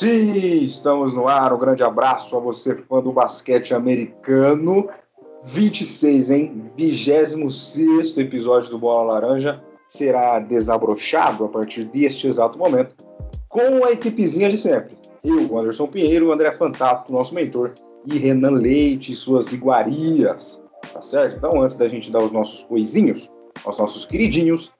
Sim, estamos no ar. Um grande abraço a você, fã do basquete americano. 26, hein? 26 episódio do Bola Laranja será desabrochado a partir deste exato momento com a equipezinha de sempre. Eu, Anderson Pinheiro, André Fantato, nosso mentor, e Renan Leite e suas iguarias. Tá certo? Então, antes da gente dar os nossos coisinhos, aos nossos queridinhos,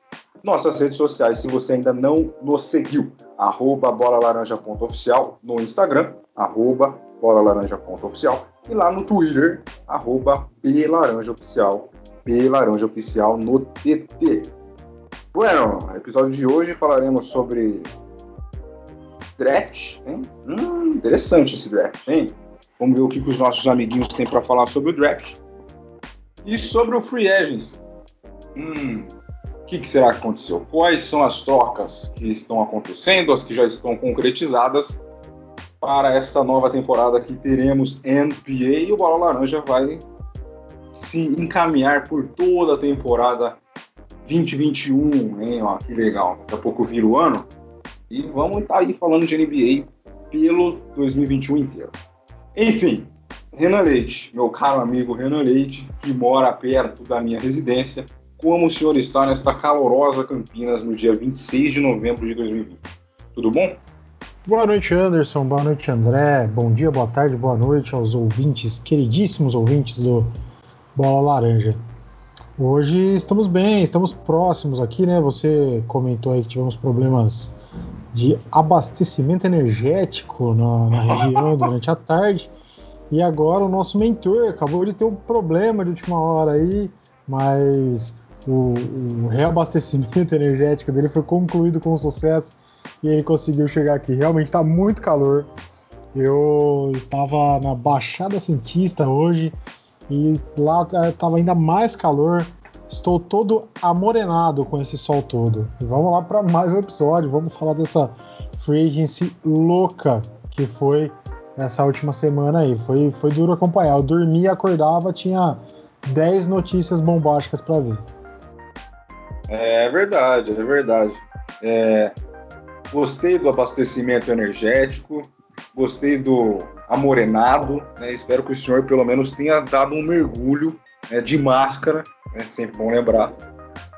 nossas redes sociais, se você ainda não nos seguiu, arroba bolalaranja.oficial no Instagram, arroba bolalaranja.oficial e lá no Twitter, arroba belaranjaoficial, belaranjaoficial no TT. Bueno, no episódio de hoje falaremos sobre draft, hein? Hum, interessante esse draft, hein? Vamos ver o que, que os nossos amiguinhos têm para falar sobre o draft. E sobre o free agents. Hum, que, que será que aconteceu? Quais são as trocas que estão acontecendo, as que já estão concretizadas para essa nova temporada que teremos NBA e o Bola Laranja vai se encaminhar por toda a temporada 2021, hein? Ó, que legal. Daqui a pouco vira o ano e vamos estar tá aí falando de NBA pelo 2021 inteiro. Enfim, Renan Leite, meu caro amigo Renan Leite, que mora perto da minha residência, como o senhor está nesta calorosa Campinas no dia 26 de novembro de 2020. Tudo bom? Boa noite, Anderson. Boa noite, André. Bom dia, boa tarde, boa noite aos ouvintes, queridíssimos ouvintes do Bola Laranja. Hoje estamos bem, estamos próximos aqui, né? Você comentou aí que tivemos problemas de abastecimento energético na, na região durante a tarde. E agora o nosso mentor acabou de ter um problema de última hora aí, mas o, o reabastecimento energético dele foi concluído com sucesso e ele conseguiu chegar aqui. Realmente está muito calor. Eu estava na Baixada Santista hoje e lá estava ainda mais calor. Estou todo amorenado com esse sol todo. Vamos lá para mais um episódio. Vamos falar dessa free agency louca que foi essa última semana aí. Foi, foi duro acompanhar. Eu dormia, acordava, tinha 10 notícias bombásticas para ver. É verdade, é verdade. É, gostei do abastecimento energético, gostei do amorenado, né? Espero que o senhor pelo menos tenha dado um mergulho né, de máscara, né? sempre bom lembrar,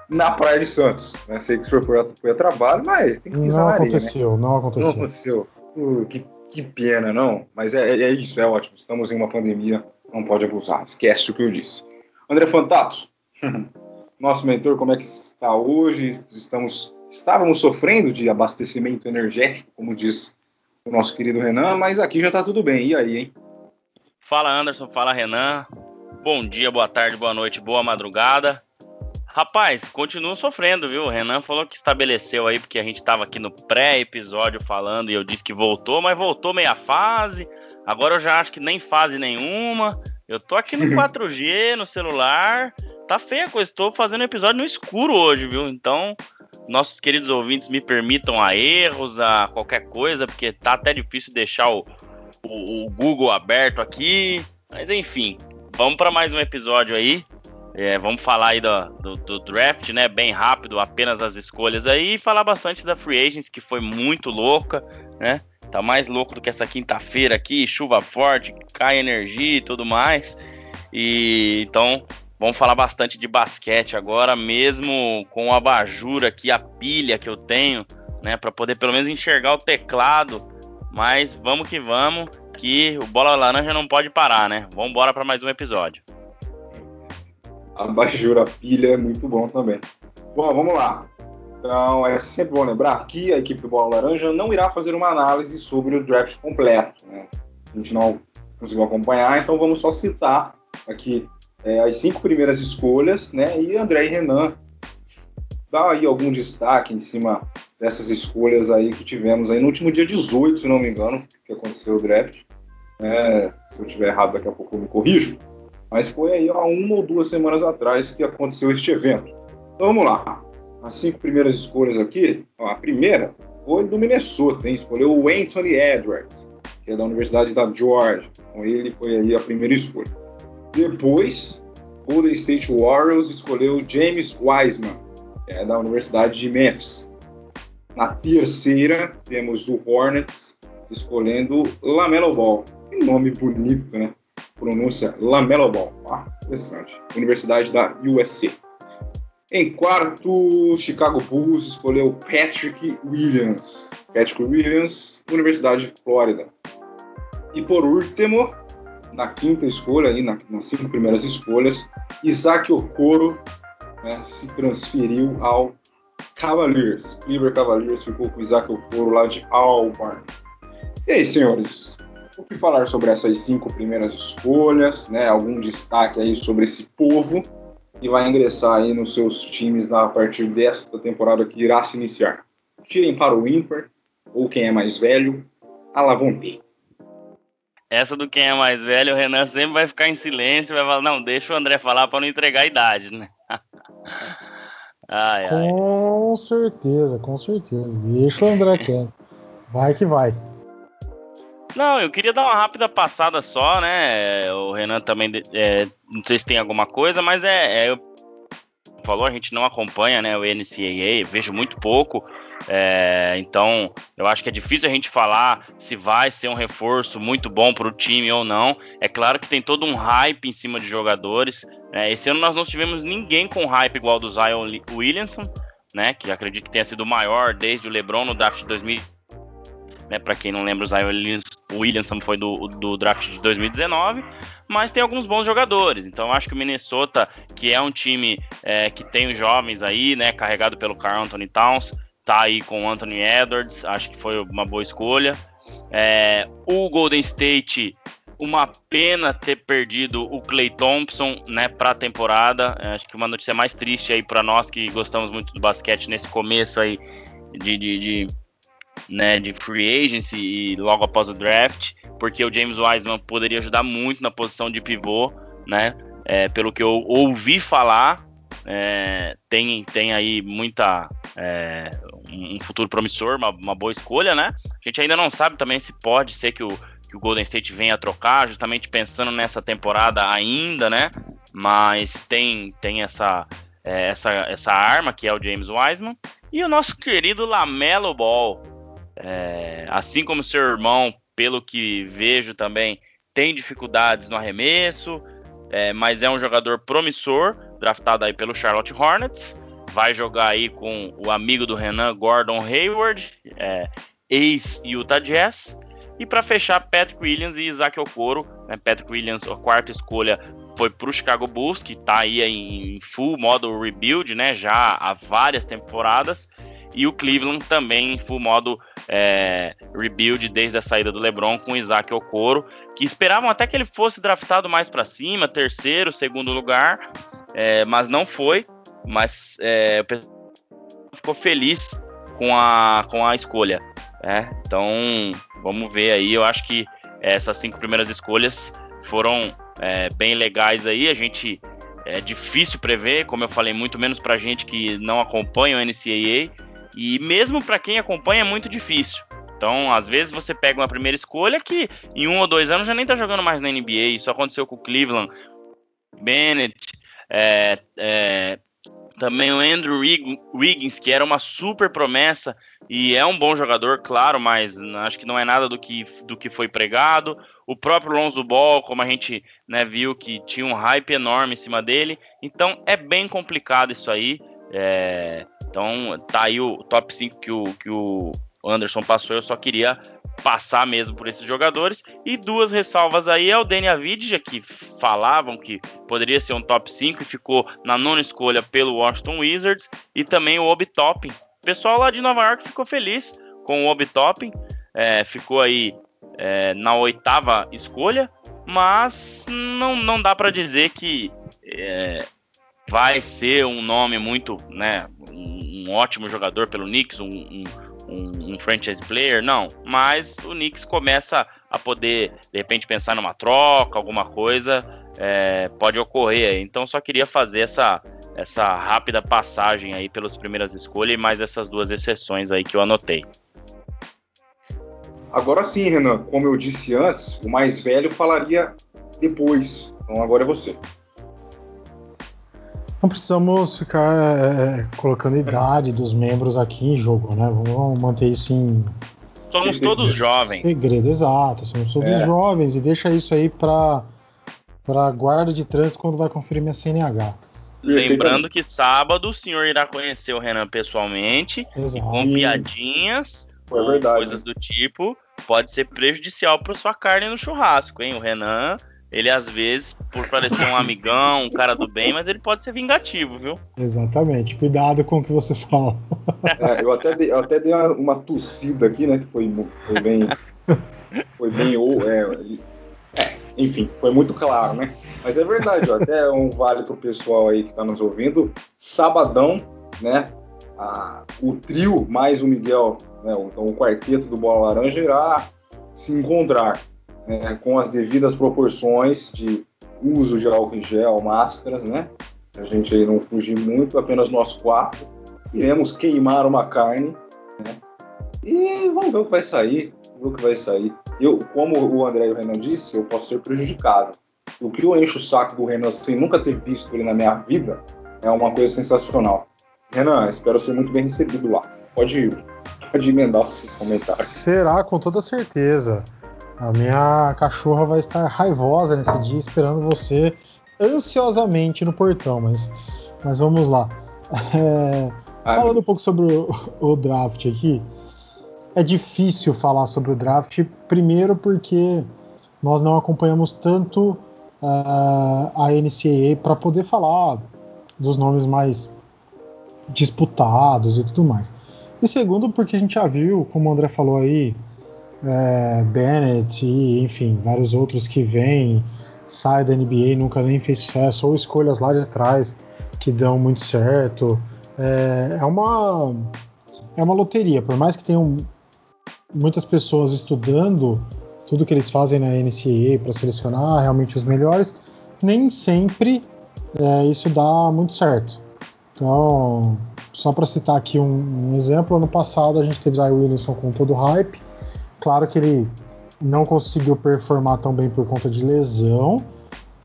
na Praia de Santos. Né? Sei que o senhor foi a, foi a trabalho, mas tem que pisar não na areia, aconteceu, né? Não aconteceu, não aconteceu. Uh, que, que, pena, não. Mas é, é, isso, é ótimo. Estamos em uma pandemia, não pode abusar. Esquece o que eu disse. André Fantato, nosso mentor, como é que está hoje? Estamos, estávamos sofrendo de abastecimento energético, como diz o nosso querido Renan, mas aqui já está tudo bem. E aí, hein? Fala Anderson, fala Renan. Bom dia, boa tarde, boa noite, boa madrugada. Rapaz, continua sofrendo, viu? O Renan falou que estabeleceu aí, porque a gente estava aqui no pré-episódio falando e eu disse que voltou, mas voltou meia fase. Agora eu já acho que nem fase nenhuma. Eu tô aqui no 4G, no celular, tá feia a coisa. Estou fazendo episódio no escuro hoje, viu? Então, nossos queridos ouvintes me permitam a erros, a qualquer coisa, porque tá até difícil deixar o, o, o Google aberto aqui. Mas enfim, vamos para mais um episódio aí. É, vamos falar aí do, do, do, draft, né? Bem rápido, apenas as escolhas aí, e falar bastante da Free Agents, que foi muito louca, né? Tá mais louco do que essa quinta-feira aqui, chuva forte, cai energia e tudo mais. E então Vamos falar bastante de basquete agora, mesmo com a abajur aqui, a pilha que eu tenho, né, para poder pelo menos enxergar o teclado. Mas vamos que vamos, que o Bola Laranja não pode parar, né? Vamos embora para mais um episódio. A abajur, a pilha é muito bom também. Bom, vamos lá. Então, é sempre bom lembrar que a equipe do Bola Laranja não irá fazer uma análise sobre o draft completo. Né? A gente não conseguiu acompanhar, então vamos só citar aqui é, as cinco primeiras escolhas, né? E André e Renan dá aí algum destaque em cima dessas escolhas aí que tivemos aí no último dia 18, se não me engano, que aconteceu o draft. É, se eu estiver errado, daqui a pouco eu me corrijo. Mas foi aí há uma ou duas semanas atrás que aconteceu este evento. Então vamos lá. As cinco primeiras escolhas aqui, ó, a primeira foi do Minnesota, hein? escolheu o Anthony Edwards, que é da Universidade da Georgia. Então ele foi aí a primeira escolha. Depois, Golden State Warriors escolheu James Wiseman, é da Universidade de Memphis. Na terceira, temos do Hornets, escolhendo Lamelo Ball. Que nome bonito, né? Pronúncia Lamelo Ball. Ah, interessante. Universidade da USC. Em quarto, Chicago Bulls escolheu Patrick Williams. Patrick Williams, Universidade de Flórida. E por último, na quinta escolha, aí, na, nas cinco primeiras escolhas, Isaac Okoro né, se transferiu ao Cavaliers. Cleveland Cavaliers ficou com Isaac Okoro lá de Auburn. E aí, senhores? O que falar sobre essas cinco primeiras escolhas? Né? Algum destaque aí sobre esse povo que vai ingressar aí nos seus times a partir desta temporada que irá se iniciar? Tirem para o ímpar ou quem é mais velho, a la essa do quem é mais velho, o Renan sempre vai ficar em silêncio, vai falar, não, deixa o André falar para não entregar a idade, né? ai, ai. Com certeza, com certeza. Deixa o André quieto. Vai que vai. Não, eu queria dar uma rápida passada só, né? O Renan também, é, não sei se tem alguma coisa, mas é, é falou, a gente não acompanha né, o NCAA, vejo muito pouco. É, então, eu acho que é difícil a gente falar se vai ser um reforço muito bom para o time ou não. É claro que tem todo um hype em cima de jogadores. É, esse ano nós não tivemos ninguém com hype igual do Zion Williamson, né, que acredito que tenha sido o maior desde o LeBron no draft de 2000. Né, para quem não lembra, o Zion Williamson foi do, do draft de 2019 mas tem alguns bons jogadores. Então acho que o Minnesota, que é um time é, que tem os jovens aí, né, carregado pelo Carl Anthony Towns, tá aí com o Anthony Edwards, acho que foi uma boa escolha. É, o Golden State, uma pena ter perdido o Clay Thompson, né, para a temporada. É, acho que uma notícia mais triste aí para nós que gostamos muito do basquete nesse começo aí de, de, de né, de free agency e logo após o draft, porque o James Wiseman poderia ajudar muito na posição de pivô, né? É, pelo que eu ouvi falar, é, tem, tem aí muita é, um futuro promissor, uma, uma, boa escolha, né? A gente ainda não sabe também se pode ser que o, que o Golden State venha a trocar, justamente pensando nessa temporada ainda, né? Mas tem, tem essa, é, essa, essa arma que é o James Wiseman. E o nosso querido Lamelo Ball, é, assim como seu irmão, pelo que vejo também, tem dificuldades no arremesso, é, mas é um jogador promissor, draftado aí pelo Charlotte Hornets. Vai jogar aí com o amigo do Renan, Gordon Hayward, é, ex-Utah Jazz. E para fechar, Patrick Williams e Isaac Okoro. Né? Patrick Williams, a quarta escolha, foi para o Chicago Bulls, que está aí em full modo rebuild, né? já há várias temporadas. E o Cleveland também em full modo é, rebuild desde a saída do LeBron com Isaac Okoro, que esperavam até que ele fosse draftado mais para cima, terceiro, segundo lugar, é, mas não foi. Mas é, ficou feliz com a, com a escolha. Né? Então vamos ver aí. Eu acho que essas cinco primeiras escolhas foram é, bem legais aí. A gente é difícil prever, como eu falei, muito menos para gente que não acompanha o NCAA. E mesmo para quem acompanha é muito difícil. Então, às vezes você pega uma primeira escolha que em um ou dois anos já nem tá jogando mais na NBA. Isso aconteceu com o Cleveland, Bennett, é, é, também o Andrew Wiggins, que era uma super promessa e é um bom jogador, claro, mas acho que não é nada do que, do que foi pregado. O próprio Lonzo Ball, como a gente né, viu que tinha um hype enorme em cima dele. Então é bem complicado isso aí. É, então tá aí o top 5 que o, que o Anderson passou. Eu só queria passar mesmo por esses jogadores. E duas ressalvas aí é o Danny Avidja, que falavam que poderia ser um top 5 e ficou na nona escolha pelo Washington Wizards. E também o Obi Toppin. O pessoal lá de Nova York ficou feliz com o Obi Toppin. É, ficou aí é, na oitava escolha. Mas não, não dá para dizer que é, vai ser um nome muito, né, um, ótimo jogador pelo Knicks, um, um, um, franchise player, não. Mas o Knicks começa a poder, de repente, pensar numa troca, alguma coisa é, pode ocorrer. Então, só queria fazer essa, essa rápida passagem aí pelas primeiras escolhas e mais essas duas exceções aí que eu anotei. Agora sim, Renan, como eu disse antes, o mais velho falaria depois. Então agora é você. Não precisamos ficar é, é colocando idade dos membros aqui em jogo, né? Vamos manter isso em, somos todos jovens. Segredo, exato. Somos todos é. jovens e deixa isso aí para para guarda de trânsito quando vai conferir minha CNH. Lembrando que sábado o senhor irá conhecer o Renan pessoalmente Exato. e com piadinhas é ou coisas do tipo pode ser prejudicial para sua carne no churrasco, hein? O Renan ele às vezes, por parecer um amigão, um cara do bem, mas ele pode ser vingativo, viu? Exatamente. Cuidado com o que você fala. É, eu até dei, eu até dei uma, uma, tossida aqui, né? Que foi, foi bem. Foi bem. É, é, enfim, foi muito claro, né? Mas é verdade, ó, até um vale pro pessoal aí que está nos ouvindo. Sabadão, né? A, o trio mais o Miguel, né? Então o quarteto do Bola Laranja irá se encontrar né, com as devidas proporções de uso de álcool em gel, máscaras, né? A gente aí não fugir muito, apenas nós quatro. Iremos queimar uma carne, né? E vamos ver o que vai sair, ver o que vai sair. Eu, como o André e o Renan disse, eu posso ser prejudicado. O que eu encho o saco do Renan sem nunca ter visto ele na minha vida é uma coisa sensacional. Renan, espero ser muito bem recebido lá. Pode, pode emendar os comentários. Será, com toda certeza. A minha cachorra vai estar raivosa nesse dia, esperando você ansiosamente no portão, mas, mas vamos lá. É, falando um pouco sobre o, o, draft aqui, é difícil falar sobre o draft, primeiro porque nós não acompanhamos tanto uh, a NCAA para poder falar dos nomes mais disputados e tudo mais. E segundo, porque a gente já viu, como o André falou aí, é, Bennett e, enfim, vários outros que vêm, sai da NBA nunca nem fez sucesso, ou escolhas lá de trás que dão muito certo. É, é uma é uma loteria, por mais que tenham muitas pessoas estudando tudo que eles fazem na NCAA para selecionar realmente os melhores, nem sempre é, isso dá muito certo. Então, só para citar aqui um, um, exemplo, ano passado a gente teve Zion Williamson com todo o hype, Claro que ele não conseguiu performar tão bem por conta de lesão,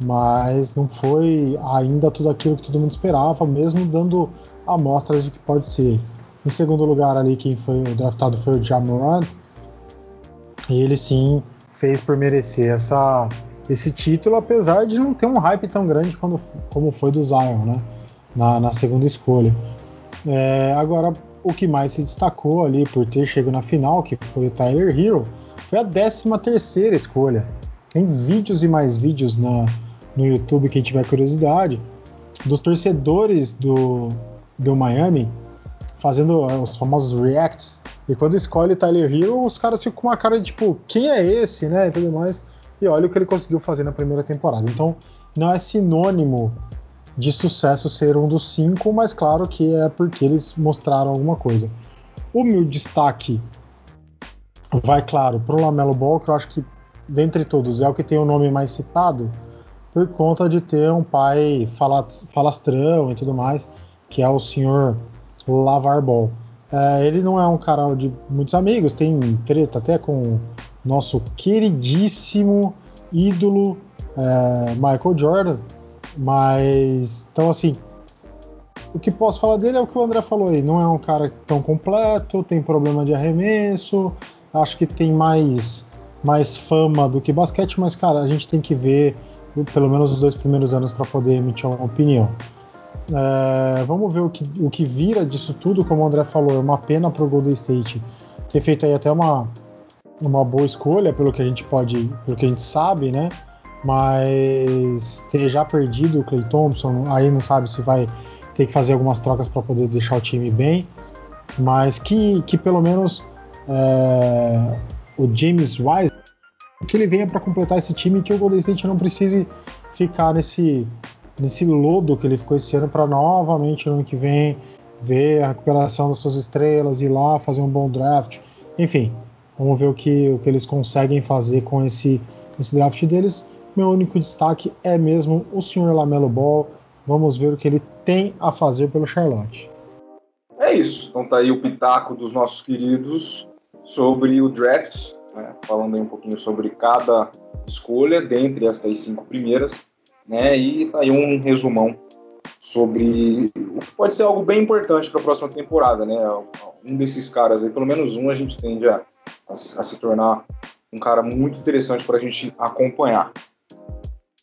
mas não foi ainda tudo aquilo que todo mundo esperava, mesmo dando amostras de que pode ser. Em segundo lugar ali quem foi draftado foi o Jamoran, e ele sim fez por merecer essa, esse título, apesar de não ter um hype tão grande quando, como foi do Zion, né? Na, na segunda escolha. É, agora, o que mais se destacou ali por ter chegado na final, que foi o Tyler Hero, foi a 13 terceira escolha. Tem vídeos e mais vídeos na, no YouTube, quem tiver curiosidade, dos torcedores do, do Miami fazendo eh, os famosos reacts. E quando escolhe Tyler Hero, os caras ficam com uma cara de tipo, quem é esse, né? E tudo mais. E olha o que ele conseguiu fazer na primeira temporada. Então, não é sinônimo de sucesso ser um dos cinco, mas claro que é porque eles mostraram alguma coisa. O meu destaque vai, claro, para o Lamelo Ball, que eu acho que, dentre todos, é o que tem o nome mais citado, por conta de ter um pai falastrão e tudo mais, que é o senhor Lavar Ball. É, ele não é um cara de muitos amigos, tem treta até com nosso queridíssimo ídolo é, Michael Jordan, mas, então assim, o que posso falar dele é o que o André falou aí. Não é um cara tão completo, tem problema de arremesso, acho que tem mais, mais fama do que basquete, mas, cara, a gente tem que ver pelo menos os dois primeiros anos para poder emitir uma opinião. É, vamos ver o que, o que vira disso tudo, como o André falou, é uma pena para o Golden State ter feito aí até uma, uma boa escolha, pelo que a gente pode, pelo que a gente sabe, né? Mas ter já perdido o Clay Thompson, aí não sabe se vai ter que fazer algumas trocas para poder deixar o time bem, mas que, que pelo menos é, o James Wise que ele venha para completar esse time que o Golden State não precise ficar nesse nesse lodo que ele ficou esse ano para novamente no ano que vem ver a recuperação das suas estrelas ir lá fazer um bom draft. Enfim vamos ver o que, o que eles conseguem fazer com esse, esse draft deles meu único destaque é mesmo o Sr. Lamelo Ball. Vamos ver o que ele tem a fazer pelo Charlotte. É isso. Então tá aí o pitaco dos nossos queridos sobre o draft, né? falando aí um pouquinho sobre cada escolha dentre estas cinco primeiras, né? E tá aí um resumão sobre o que pode ser algo bem importante para a próxima temporada, né? Um desses caras aí, pelo menos um, a gente tende a, a, a se tornar um cara muito interessante para a gente acompanhar.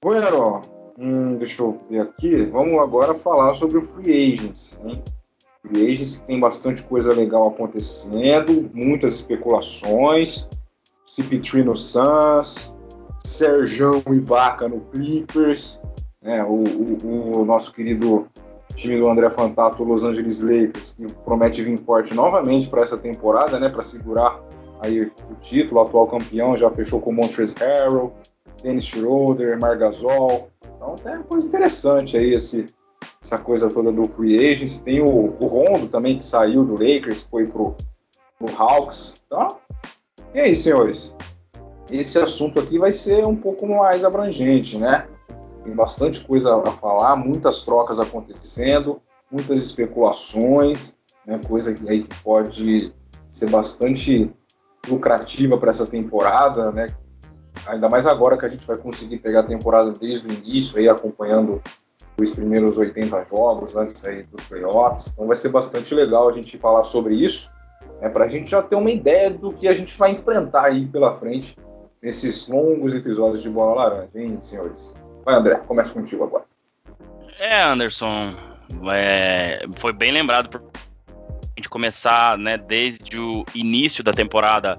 Bueno, hum, deixa eu ver aqui. Vamos agora falar sobre o Free Agents. Hein? Free Agents que tem bastante coisa legal acontecendo, muitas especulações. CP3 no Suns, Serjão Ibaka no Clippers, né? o, o, o nosso querido time do André Fantato, Los Angeles Lakers, que promete vir forte novamente para essa temporada, né, para segurar aí o título, o atual campeão, já fechou com o Montrezl Harrell, Dennis Schroeder, Margasol. Então tem coisa interessante aí esse, essa coisa toda do free agents. Tem o, o Rondo também que saiu do Lakers, foi pro, pro Hawks. Então, e aí, senhores? Esse assunto aqui vai ser um pouco mais abrangente, né? Tem bastante coisa a falar, muitas trocas acontecendo, muitas especulações, né? coisa que aí que pode ser bastante lucrativa para essa temporada, né? Ainda mais agora que a gente vai conseguir pegar a temporada desde o início, aí acompanhando os primeiros 80 jogos antes aí dos playoffs. Então vai ser bastante legal a gente falar sobre isso, né, para a gente já ter uma ideia do que a gente vai enfrentar aí pela frente nesses longos episódios de Bola Laranja, hein, senhores? Vai, André, começa contigo agora. É, Anderson, é, foi bem lembrado por a gente começar, né, desde o início da temporada,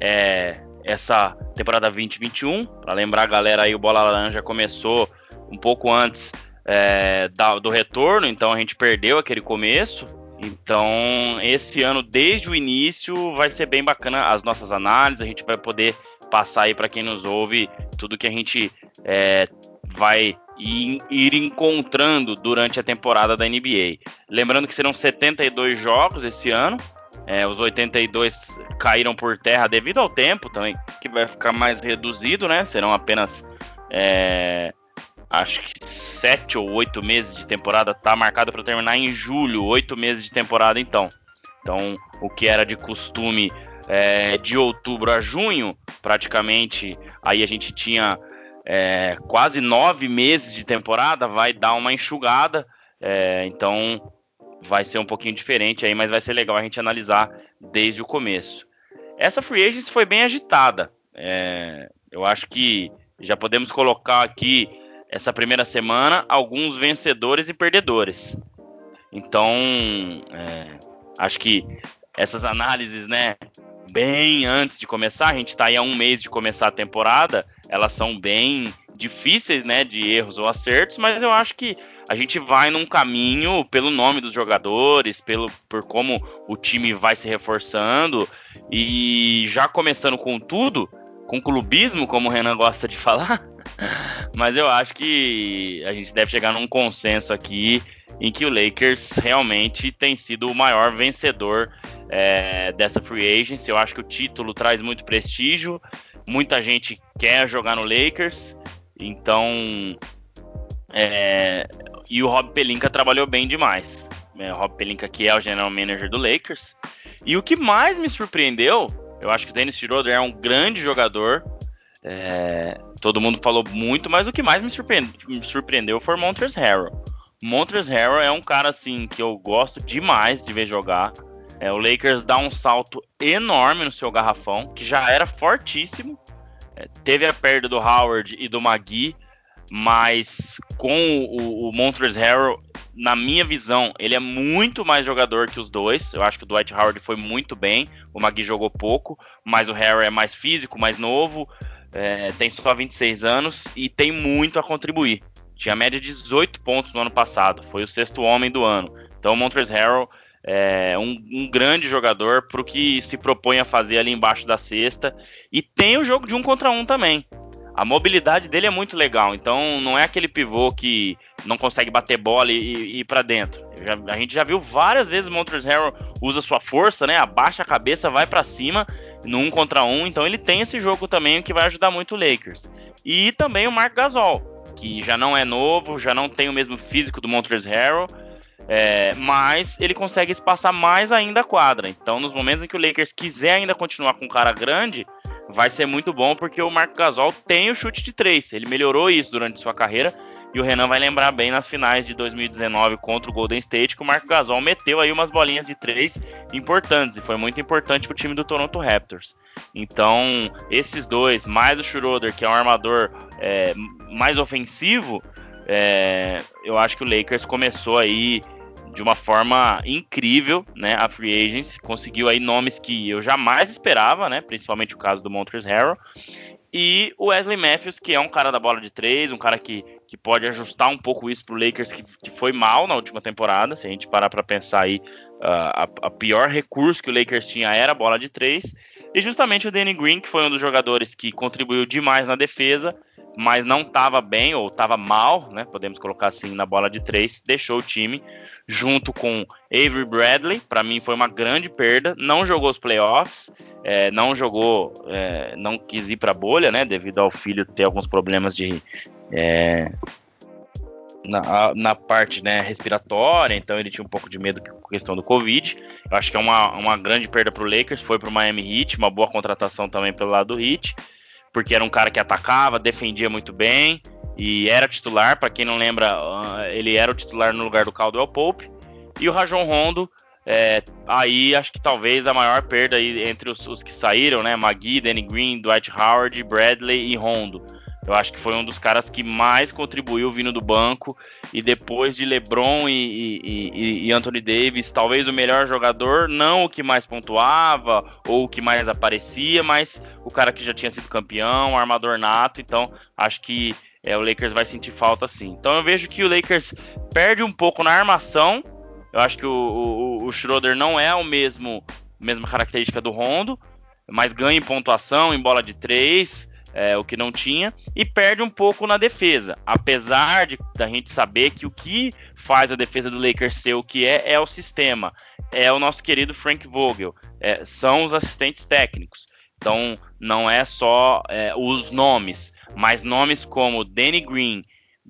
é, essa temporada 2021. Para lembrar a galera aí, o Bola Laranja começou um pouco antes é, da, do retorno, então a gente perdeu aquele começo. Então, esse ano, desde o início, vai ser bem bacana as nossas análises. A gente vai poder passar aí para quem nos ouve tudo que a gente é, vai ir encontrando durante a temporada da NBA. Lembrando que serão 72 jogos esse ano. É, os 82 caíram por terra devido ao tempo também, que vai ficar mais reduzido, né? Serão apenas é, acho que sete ou oito meses de temporada. Tá marcado para terminar em julho, oito meses de temporada então. Então, o que era de costume é, de outubro a junho, praticamente, aí a gente tinha é, quase nove meses de temporada, vai dar uma enxugada. É, então vai ser um pouquinho diferente aí, mas vai ser legal a gente analisar desde o começo. Essa free agency foi bem agitada. É, eu acho que já podemos colocar aqui essa primeira semana alguns vencedores e perdedores. Então, é, acho que essas análises, né, bem antes de começar, a gente está aí há um mês de começar a temporada, elas são bem difíceis, né, de erros ou acertos, mas eu acho que a gente vai num caminho pelo nome dos jogadores, pelo por como o time vai se reforçando e já começando com tudo, com clubismo, como o Renan gosta de falar. Mas eu acho que a gente deve chegar num consenso aqui em que o Lakers realmente tem sido o maior vencedor é, dessa free agency. Eu acho que o título traz muito prestígio. Muita gente quer jogar no Lakers. Então. É, e o Rob Pelinka trabalhou bem demais. É, o Rob Pelinka que é o general manager do Lakers. E o que mais me surpreendeu, eu acho que o Dennis Schroeder é um grande jogador. É, todo mundo falou muito, mas o que mais me surpreendeu, me surpreendeu foi o Montrezl Harrell. Montrezl Harrell é um cara assim que eu gosto demais de ver jogar. É, o Lakers dá um salto enorme no seu garrafão, que já era fortíssimo. É, teve a perda do Howard e do Magui, mas com o, o Montrezl Harrell, na minha visão, ele é muito mais jogador que os dois. Eu acho que o Dwight Howard foi muito bem, o Magui jogou pouco, mas o Harrell é mais físico, mais novo, é, tem só 26 anos e tem muito a contribuir. Tinha média de 18 pontos no ano passado, foi o sexto homem do ano. Então o Montrezl Harrell é um, um grande jogador para o que se propõe a fazer ali embaixo da cesta. E tem o jogo de um contra um também. A mobilidade dele é muito legal, então não é aquele pivô que não consegue bater bola e, e ir para dentro. Já, a gente já viu várias vezes o Montrezl Harrell usa sua força, né? Abaixa a cabeça, vai para cima no um contra um. Então ele tem esse jogo também que vai ajudar muito o Lakers. E também o Mark Gasol, que já não é novo, já não tem o mesmo físico do Montrezl Harrell, é, mas ele consegue espaçar mais ainda a quadra. Então, nos momentos em que o Lakers quiser ainda continuar com um cara grande, vai ser muito bom porque o Marco Gasol tem o chute de três. Ele melhorou isso durante sua carreira E o Renan vai lembrar bem nas finais de 2019 contra o Golden State que o Marco Gasol meteu aí umas bolinhas de três importantes e foi muito importante para o time do Toronto Raptors. Então, esses dois, mais o Schroeder, que é um armador é, mais ofensivo, é, eu acho que o Lakers começou aí de uma forma incrível, né? A free agency conseguiu aí nomes que eu jamais esperava, né? Principalmente o caso do Montrezl Harrell e o Wesley Matthews, que é um cara da bola de três, um cara que, que pode ajustar um pouco isso pro Lakers, que, que foi mal na última temporada. Se a gente parar para pensar aí, uh, a, a, pior recurso que o Lakers tinha era a bola de três. E justamente o Danny Green, que foi um dos jogadores que contribuiu demais na defesa, mas não estava bem ou estava mal, né? Podemos colocar assim na bola de três, deixou o time junto com Avery Bradley. Para mim foi uma grande perda. Não jogou os playoffs, é, não jogou, é, não quis ir para a bolha, né? Devido ao filho ter alguns problemas de é, na, na, parte né, respiratória, então ele tinha um pouco de medo com a questão do Covid. Eu acho que é uma, uma grande perda para o Lakers. Foi para o Miami Heat, uma boa contratação também pelo lado do Heat porque era um cara que atacava, defendia muito bem e era titular. Para quem não lembra, ah, ele era o titular no lugar do Caldwell Pope. E o Rajon Rondo, é, aí acho que talvez a maior perda entre os, os que saíram, né? Magui, Danny Green, Dwight Howard, Bradley e Rondo. Eu acho que foi um dos caras que mais contribuiu vindo do banco. E depois de LeBron e, e, e, Anthony Davis, talvez o melhor jogador, não o que mais pontuava ou o que mais aparecia, mas o cara que já tinha sido campeão, armador nato. Então acho que é, o Lakers vai sentir falta sim. Então eu vejo que o Lakers perde um pouco na armação. Eu acho que o, o, o Schroeder não é o mesmo mesma característica do Rondo, mas ganha em pontuação, em bola de três é, o que não tinha, e perde um pouco na defesa. Apesar de da gente saber que o que faz a defesa do Lakers ser o que é, é o sistema. É o nosso querido Frank Vogel. É, são os assistentes técnicos. Então não é só é, os nomes, mas nomes como Danny Green,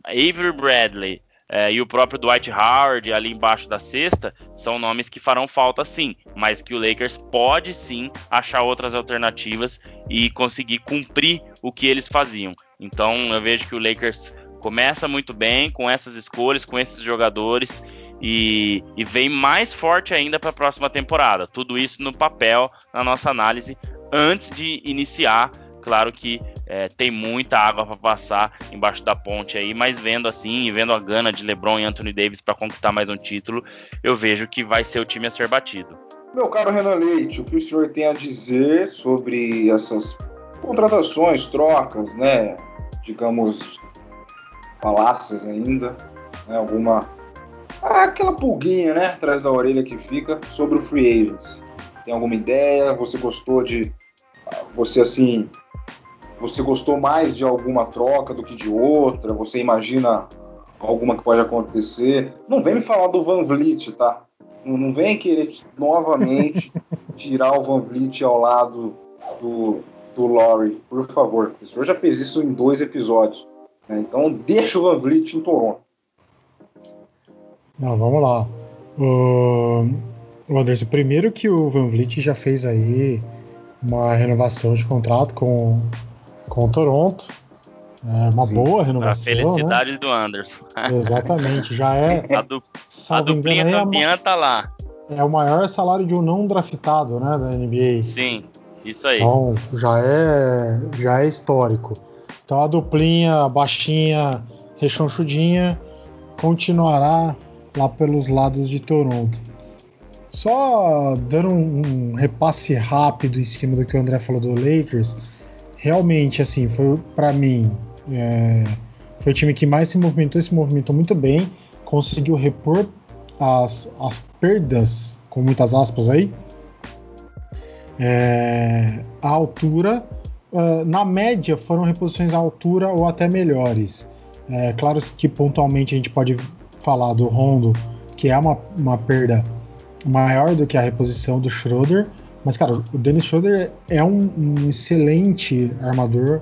Avery Bradley, é, e o próprio Dwight Howard ali embaixo da cesta são nomes que farão falta sim, mas que o Lakers pode sim achar outras alternativas e conseguir cumprir o que eles faziam. Então eu vejo que o Lakers começa muito bem com essas escolhas, com esses jogadores e, e vem mais forte ainda para a próxima temporada. Tudo isso no papel, na nossa análise, antes de iniciar. Claro que é, tem muita água para passar embaixo da ponte aí, mas vendo assim, vendo a gana de LeBron e Anthony Davis para conquistar mais um título, eu vejo que vai ser o time a ser batido. Meu caro Renan Leite, o que o senhor tem a dizer sobre essas contratações, trocas, né? Digamos, falácias ainda, né? Alguma. Aquela pulguinha, né? Atrás da orelha que fica sobre o Free Agents. Tem alguma ideia? Você gostou de. Você, assim, você gostou mais de alguma troca do que de outra? Você imagina alguma que pode acontecer? Não vem me falar do Van Vliet, tá? Não, não vem querer novamente tirar o Van Vliet ao lado do, do Laurie, por favor. O senhor já fez isso em dois episódios. Né? Então deixa o Van Vliet em Toronto. Não, vamos lá. O, o Anderson, primeiro que o Van Vliet já fez aí uma renovação de contrato com com o Toronto. É uma Sim. boa renovação. A felicidade né? do Anderson. Exatamente, já é. A, du, a duplinha engano, campeã é tá lá. É o maior salário de um não draftado, né, da NBA. Sim, isso aí. Então já é, já é histórico. Então a duplinha baixinha, rechonchudinha, continuará lá pelos lados de Toronto. Só dando um, um repasse rápido em cima do que o André falou do Lakers realmente, assim, foi para mim. É, foi o time que mais se movimentou se movimentou muito bem. Conseguiu repor as, as perdas, com muitas aspas aí, é, a altura. Uh, na média, foram reposições à altura ou até melhores. É, claro que pontualmente a gente pode falar do Rondo, que é uma, uma perda maior do que a reposição do Schroeder, mas, cara, o Dennis Schroeder é um, um excelente armador.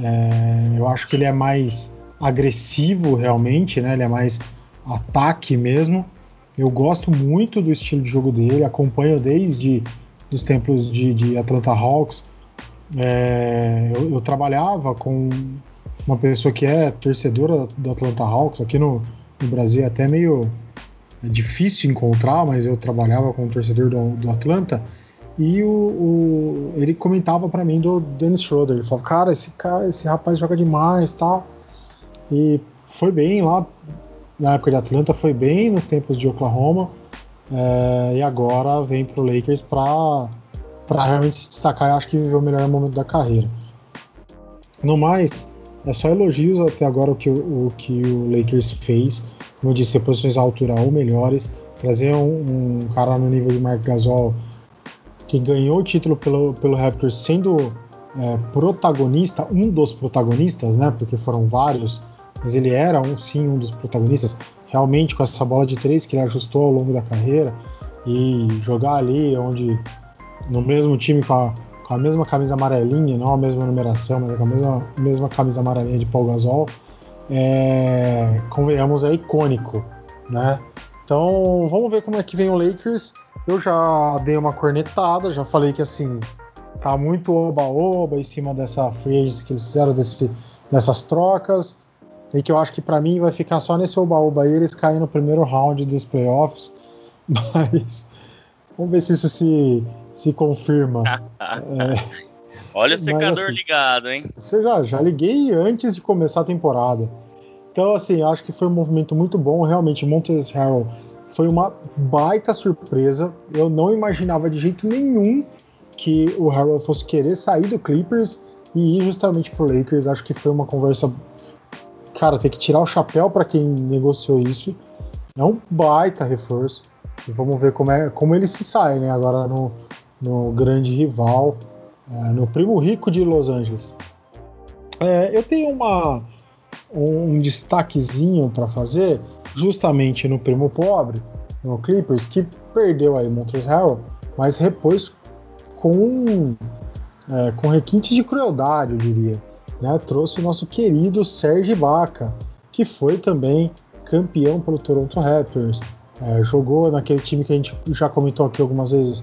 É, eu acho que ele é mais agressivo realmente, né? Ele é mais ataque mesmo. Eu gosto muito do estilo de jogo dele, acompanho desde os tempos de, de Atlanta Hawks. É, eu, eu, trabalhava com uma pessoa que é torcedora do Atlanta Hawks, aqui no, no Brasil é até meio difícil encontrar, mas eu trabalhava com um torcedor do, do Atlanta. E o, o, ele comentava para mim do Dennis Schroeder. Ele falava, cara, esse cara, esse rapaz joga demais, tal. E foi bem lá na época de Atlanta, foi bem nos tempos de Oklahoma. É, e agora vem pro Lakers para para realmente se destacar. Acho que viveu o melhor momento da carreira. No mais, é só elogios até agora o que o, o que o Lakers fez. Como eu disse, posições à altura ou melhores. Trazer um, um cara no nível de Mark Gasol que ganhou o título pelo, pelo Raptors sendo é, protagonista, um dos protagonistas, né? Porque foram vários, mas ele era um, sim um dos protagonistas. Realmente com essa bola de três que ele ajustou ao longo da carreira e jogar ali onde no mesmo time com a, com a mesma camisa amarelinha, não a mesma numeração, mas com a mesma, mesma camisa amarelinha de Paul Gasol, é, convenhamos, é icônico, né? Então vamos ver como é que vem o Lakers. Eu já dei uma cornetada, já falei que assim tá muito oba-oba em cima dessa free que eles fizeram desse, dessas trocas. E que eu acho que para mim vai ficar só nesse oba-oba aí, eles caem no primeiro round dos playoffs. Mas vamos ver se isso se, se confirma. é, Olha o secador assim, ligado, hein? Você já, já liguei antes de começar a temporada. Então, assim, acho que foi um movimento muito bom. Realmente, Montes Harrell foi uma baita surpresa. Eu não imaginava de jeito nenhum que o Harrell fosse querer sair do Clippers e ir justamente pro Lakers. Acho que foi uma conversa. Cara, tem que tirar o chapéu para quem negociou isso. É um baita reforço. Vamos ver como, é, como ele se sai, né? Agora no, no grande rival, é, no primo rico de Los Angeles. É, eu tenho uma, um destaquezinho para fazer justamente no primo pobre, no Clippers, que perdeu aí Montrezl Harrell, mas repôs com, é, com requinte de crueldade, eu diria. Né? Trouxe o nosso querido Serge Ibaka, que foi também campeão pelo Toronto Raptors. É, jogou naquele time que a gente já comentou aqui algumas vezes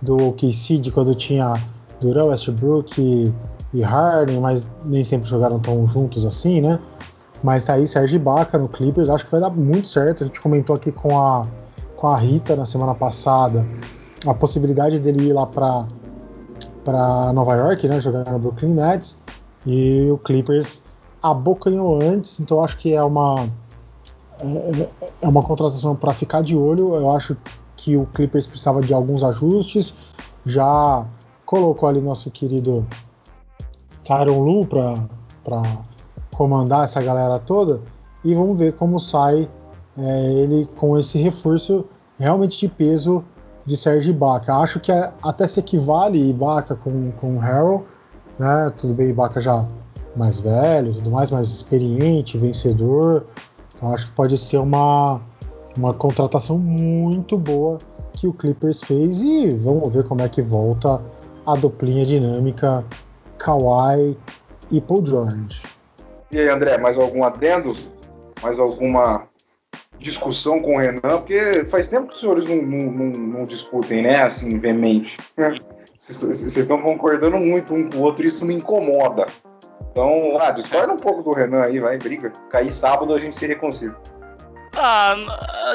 do OKC, de quando tinha Durant, Westbrook e, e Harden, mas nem sempre jogaram tão juntos assim, né? Mas tá aí Sérgio Ibaka no Clippers, acho que vai dar muito certo. A gente comentou aqui com a, com a Rita na semana passada a possibilidade dele ir lá para para Nova York, né, jogar no Brooklyn Nets, e o Clippers abocanhou antes, então acho que é uma é, é uma contratação para ficar de olho. Eu acho que o Clippers precisava de alguns ajustes. Já colocou ali nosso querido Tyron Lu para comandar essa galera toda e vamos ver como sai é, ele com esse reforço realmente de peso de Sérgio Ibaka. Acho que é, até se equivale Ibaka com, com Harrell, né? Tudo bem, Ibaka já mais velho, tudo mais, mais experiente, vencedor. Então acho que pode ser uma, uma contratação muito boa que o Clippers fez e vamos ver como é que volta a duplinha dinâmica Kawhi e Paul George. E aí, André, mais algum adendo? Mais alguma discussão com o Renan? Porque faz tempo que os senhores não, não, não, não discutem, né? Assim, veemente. Vocês estão concordando muito um com o outro, isso me incomoda. Então, ah, discorda um pouco do Renan aí, vai, briga. Cair sábado a gente se reconcilia. Ah,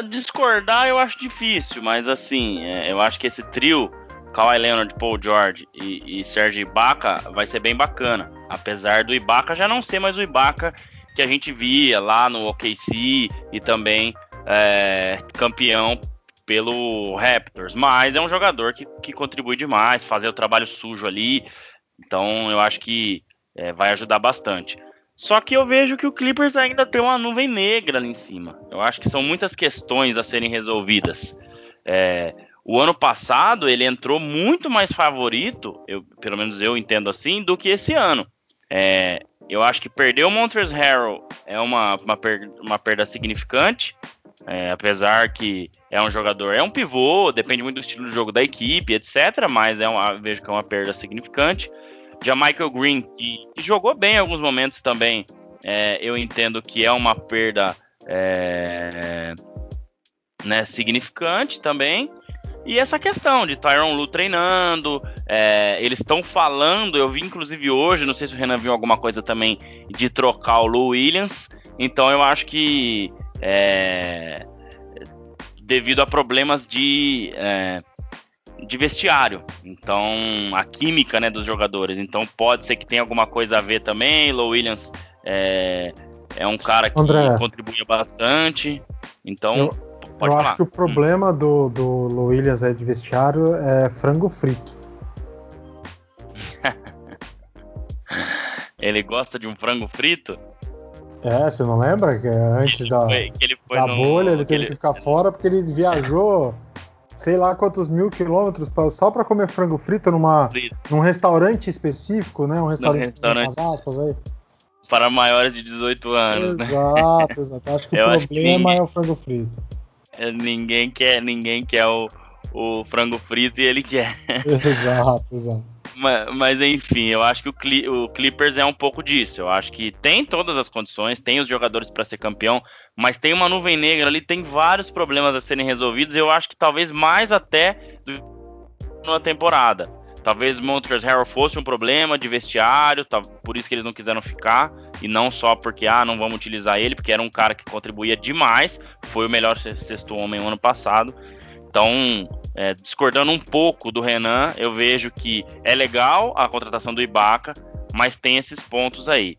discordar eu acho difícil, mas assim, é, eu acho que esse trio Kawhi Leonard, Paul George e, e Serge Ibaka vai ser bem bacana. Apesar do Ibaka já não ser mais o Ibaka que a gente via lá no OKC e também é, campeão pelo Raptors. Mas é um jogador que, que contribui demais, fazer o trabalho sujo ali. Então eu acho que é, vai ajudar bastante. Só que eu vejo que o Clippers ainda tem uma nuvem negra ali em cima. Eu acho que são muitas questões a serem resolvidas. É, o ano passado ele entrou muito mais favorito, eu, pelo menos eu entendo assim, do que esse ano. É, eu acho que perder o Montrezl Harrell é uma, uma, per, uma perda significante, é, apesar que é um jogador, é um pivô, depende muito do estilo de jogo da equipe, etc. Mas é uma, vejo que é uma perda significante. Já Michael Green, que, que jogou bem em alguns momentos também, é, eu entendo que é uma perda é, né, significante também. E essa questão de Tyron Lu treinando, é, eles estão falando, eu vi inclusive hoje, não sei se o Renan viu alguma coisa também, de trocar o Lu Williams. Então eu acho que é, devido a problemas de, é, de vestiário. Então a química né, dos jogadores. Então pode ser que tenha alguma coisa a ver também. Lu Williams é, é um cara que André, contribui bastante. Então. Eu Pode eu falar. acho que o problema hum. do, do Williams aí de vestiário é frango frito. ele gosta de um frango frito? É, você não lembra que antes ele da, foi, que da no, bolha ele teve ele... que ficar fora porque ele viajou sei lá quantos mil quilômetros pra, só para comer frango frito numa, num restaurante específico, né? Um restaurante, restaurante. aspas aí. Para maiores de 18 anos, exato, né? Exato, exato. Acho que o problema que é o frango frito. Ninguém quer, ninguém quer o, o frango frito e ele quer. Exato, exato. Mas, mas, enfim, eu acho que o, Cli o, Clippers é um pouco disso. Eu acho que tem todas as condições, tem os jogadores para ser campeão, mas tem uma nuvem negra ali, tem vários problemas a serem resolvidos. Eu acho que talvez mais até do na temporada. Talvez Montrezl Harrell fosse um problema de vestiário, tá, por isso que eles não quiseram ficar, e não só porque, ah, não vamos utilizar ele, porque era um cara que contribuía demais, foi o melhor sexto homem no ano passado. Então, é, discordando um pouco do Renan, eu vejo que é legal a contratação do Ibaka, mas tem esses pontos aí.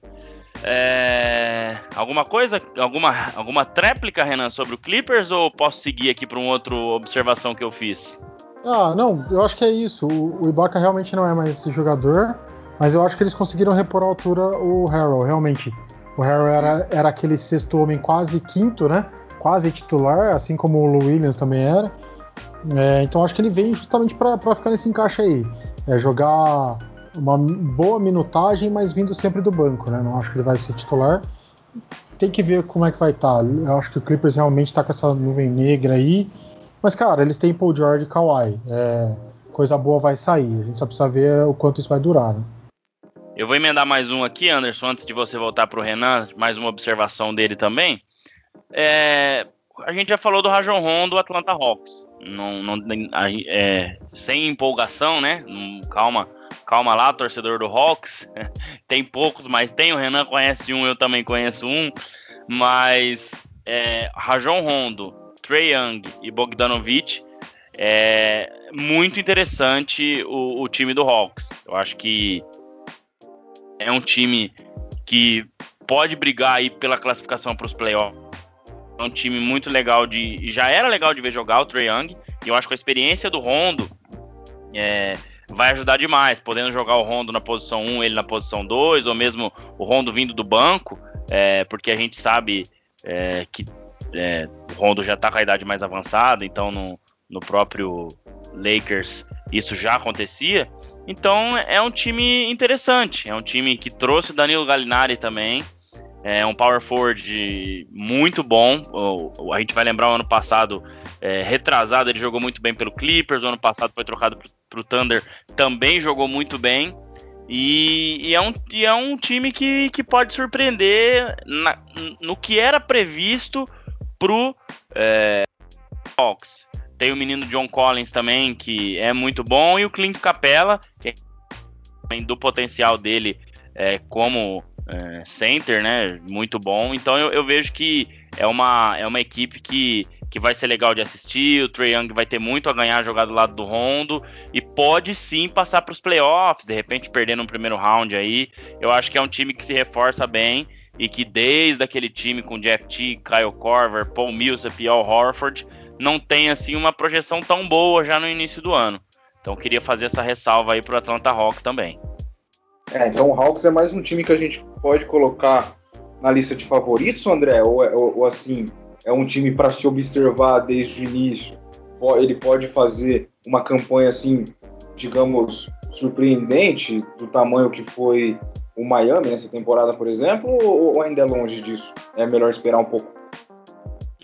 É, alguma coisa, alguma, alguma tréplica, Renan, sobre o Clippers ou posso seguir aqui para uma outra observação que eu fiz? Ah, não, eu acho que é isso. O, o Ibaka realmente não é mais esse jogador, mas eu acho que eles conseguiram repor a altura o Harrell, realmente. O Harrell era, era aquele sexto homem quase quinto, né? Quase titular, assim como o Williams também era. É, então acho que ele vem justamente para ficar nesse encaixe aí. É jogar uma boa minutagem, mas vindo sempre do banco, né? Não acho que ele vai ser titular. Tem que ver como é que vai estar. Tá. Eu acho que o Clippers realmente está com essa nuvem negra aí. Mas, cara, eles têm Paul George e Kawhi. É, coisa boa vai sair. A gente só precisa ver o quanto isso vai durar. Né? Eu vou emendar mais um aqui, Anderson, antes de você voltar para o Renan, mais uma observação dele também. É, a gente já falou do Rajon Rondo do Atlanta Hawks. Não, não, é, sem empolgação, né? Calma, calma lá, torcedor do Hawks. tem poucos, mas tem. O Renan conhece um, eu também conheço um. Mas é, Rajon Rondo, Trey Young e Bogdanovic, é muito interessante o, o time do Hawks. Eu acho que é um time que pode brigar aí pela classificação para os playoffs. É um time muito legal de. Já era legal de ver jogar o Trey Young. E eu acho que a experiência do Rondo é, vai ajudar demais. Podendo jogar o Rondo na posição 1, ele na posição 2, ou mesmo o Rondo vindo do banco. É, porque a gente sabe é, que é, o Rondo já está com a idade mais avançada, então no, no próprio Lakers isso já acontecia. Então é um time interessante, é um time que trouxe Danilo Gallinari também, é um power forward muito bom. A gente vai lembrar o ano passado, é, retrasado, ele jogou muito bem pelo Clippers. O ano passado foi trocado para o Thunder, também jogou muito bem. E, e, é, um, e é um time que, que pode surpreender na, no que era previsto pro é, Hawks. Tem o menino John Collins também, que é muito bom, e o Clint Capella, que é do potencial dele é, como é, center, né? Muito bom. Então eu, eu, vejo que é uma, é uma equipe que, que vai ser legal de assistir. O Trae Young vai ter muito a ganhar jogar do lado do Rondo e pode sim passar para os playoffs, de repente perder no primeiro round aí. Eu acho que é um time que se reforça bem e que desde aquele time com Jeff T, Kyle Korver, Paul Millsap e Al Horford não tem assim uma projeção tão boa já no início do ano. Então queria fazer essa ressalva aí para o Atlanta Hawks também. É, então o Hawks é mais um time que a gente pode colocar na lista de favoritos, André? Ou, é, ou, ou assim, é um time para se observar desde o início? Ele pode fazer uma campanha assim, digamos, surpreendente do tamanho que foi o Miami nessa temporada, por exemplo, ou, ainda é longe disso? É melhor esperar um pouco?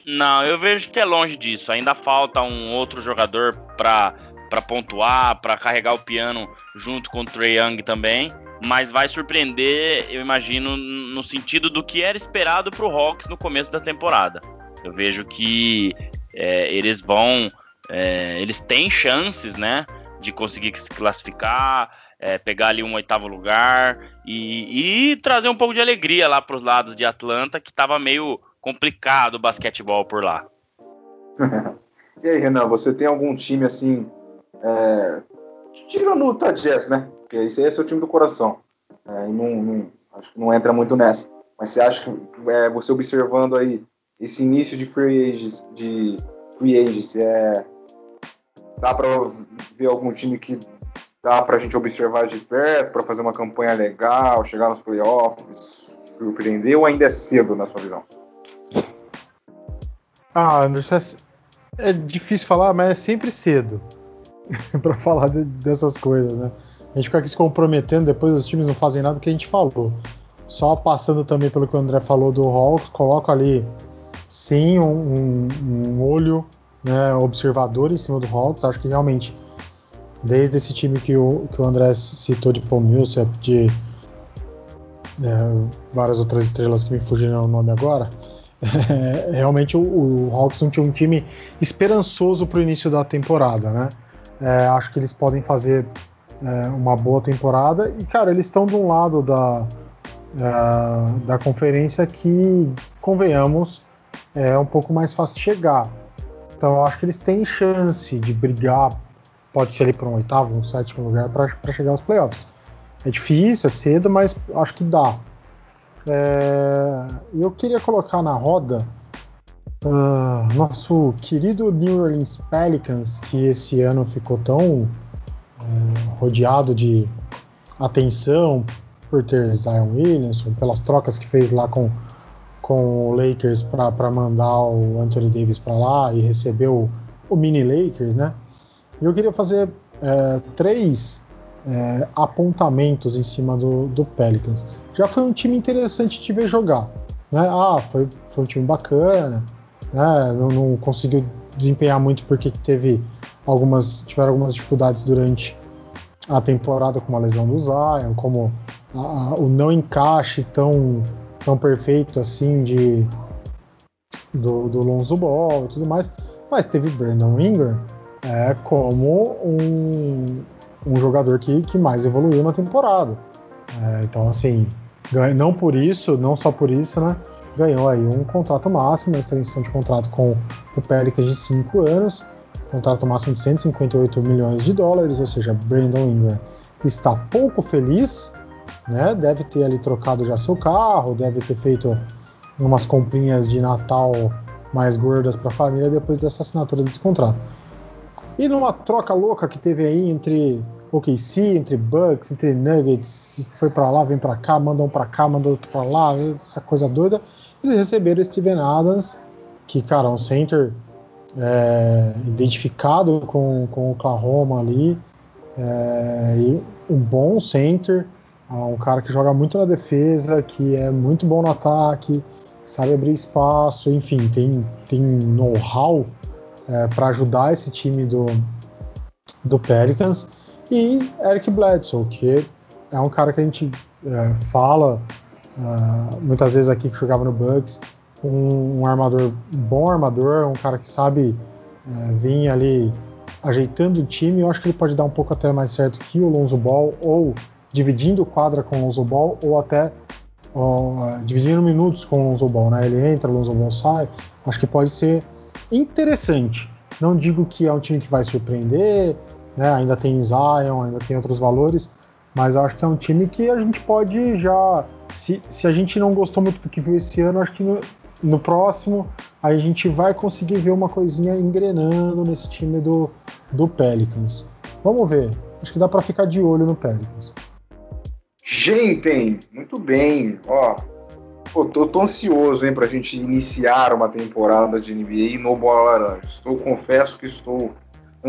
Não, eu vejo que é longe disso. Ainda falta um outro jogador para pontuar, para carregar o piano junto com o Trey Young também. Mas vai surpreender, eu imagino, no sentido do que era esperado para o Hawks no começo da temporada. Eu vejo que é, eles vão é, eles têm chances, né, de conseguir se classificar, é, pegar ali um oitavo lugar e, e trazer um pouco de alegria lá para os lados de Atlanta, que estava meio complicado o basquetebol por lá. e aí, Renan, você tem algum time assim, é, tirando o Utah Jazz, né? Porque esse, é o time do coração. É, não, não, acho que não entra muito nessa. Mas você acha que é, você observando aí esse início de free agents, de free agency, é, dá para ver algum time que dá para a gente observar de perto, para fazer uma campanha legal, chegar nos playoffs, surpreender ou ainda é cedo na sua visão? Ah, Anderson, é, é difícil falar, mas é sempre cedo para falar de, dessas coisas, né? A gente fica aqui se comprometendo, depois os times não fazem nada que a gente falou. Só passando também pelo que o André falou do Hawks, coloco ali sim um, um, um olho né, observador em cima do Hawks. Acho que realmente desde esse time que o, que o André citou de Paul Millsap, de é, várias outras estrelas que me fugiram o nome agora, é, realmente o, o, Hawks não tinha um time esperançoso para o início da temporada, né? É, acho que eles podem fazer é, uma boa temporada e, cara, eles estão de um lado da, é, da conferência que, convenhamos, é um pouco mais fácil de chegar. Então, eu acho que eles têm chance de brigar pode ser ali para um oitavo, um sétimo lugar para chegar aos playoffs. É difícil, é cedo, mas acho que dá. É, eu queria colocar na roda uh, nosso querido New Orleans Pelicans, que esse ano ficou tão uh, rodeado de atenção por ter Zion Williamson, pelas trocas que fez lá com, com o Lakers para mandar o Anthony Davis para lá e receber o, mini Lakers, né? E eu queria fazer é, três é, apontamentos em cima do, do, Pelicans. Já foi um time interessante de ver jogar. Né? Ah, foi, foi um time bacana, né? não, não conseguiu desempenhar muito porque teve algumas, tiveram algumas dificuldades durante a temporada com a lesão do Zion, como a, a, o não encaixe tão, tão perfeito assim de do, do Lonzo Ball e tudo mais, mas teve Brandon Ingram é, como um, um jogador que, que mais evoluiu na temporada. É, então, assim, não por isso, não só por isso, né? Ganhou aí um contrato máximo, uma extensão de contrato com o Pelicans de 5 anos, contrato máximo de 158 milhões de dólares, ou seja, Brandon Ingram está pouco feliz, né? Deve ter ali trocado já seu carro, deve ter feito umas comprinhas de Natal mais gordas para a família depois dessa assinatura desse contrato. E numa troca louca que teve aí entre OKC, entre Bucks, entre Nuggets, foi para lá, vem para cá, manda um para cá, manda outro para lá, essa coisa doida, eles receberam Steven Adams, que, cara, é um center é, identificado com, com o Oklahoma ali, é, e um bom center, é um cara que joga muito na defesa, que é muito bom no ataque, sabe abrir espaço, enfim, tem, tem know-how é, para ajudar esse time do, do Pelicans. E Eric Bledsoe, que é um cara que a gente é, fala uh, muitas vezes aqui que jogava no Bucks, um, um armador, um bom armador, um cara que sabe é, vir ali ajeitando o time. Eu acho que ele pode dar um pouco até mais certo que o Lonzo Ball, ou dividindo quadra com o Lonzo Ball, ou até uh, dividindo minutos com o Lonzo Ball. Né? Ele entra, o Lonzo Ball sai. Acho que pode ser interessante. Não digo que é um time que vai surpreender, né? ainda tem Zion, ainda tem outros valores, mas acho que é um time que a gente pode já. Se, se a gente não gostou muito do que viu esse ano, acho que no, no próximo a gente vai conseguir ver uma coisinha engrenando nesse time do, do Pelicans. Vamos ver. Acho que dá para ficar de olho no Pelicans. Gente, muito bem. Ó, Pô, tô, tô ansioso, hein, pra gente iniciar uma temporada de NBA no Bola Laranja. Estou, confesso que estou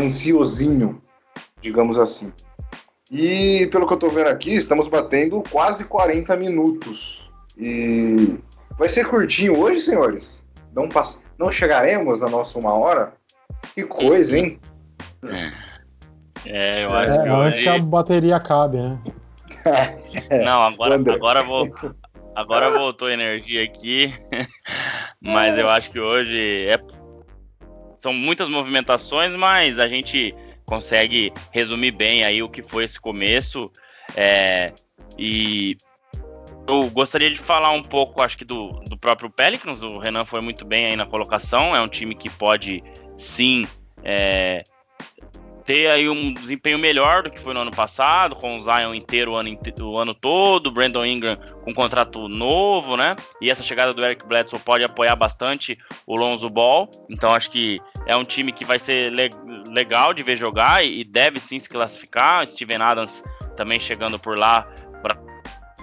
ansiosinho, digamos assim. E pelo que eu tô vendo aqui, estamos batendo quase 40 minutos. E vai ser curtinho hoje, senhores? Não, pass... Não chegaremos na nossa uma hora? Que coisa, hein? É, eu acho é, que. Antes que a bateria acabe, né? Não, agora, agora vou. Agora voltou a energia aqui, mas eu acho que hoje é são muitas movimentações, mas a gente consegue resumir bem aí o que foi esse começo. É, e eu gostaria de falar um pouco, acho que do, do próprio Pelicans. O Renan foi muito bem aí na colocação. É um time que pode sim é, ter aí um desempenho melhor do que foi no ano passado, com o Zion inteiro o ano, o ano todo, Brandon Ingram com um contrato novo, né? E essa chegada do Eric Bledsoe pode apoiar bastante o Lonzo Ball. Então acho que é um time que vai ser le legal de ver jogar e, e deve sim se classificar. Steven Adams também chegando por lá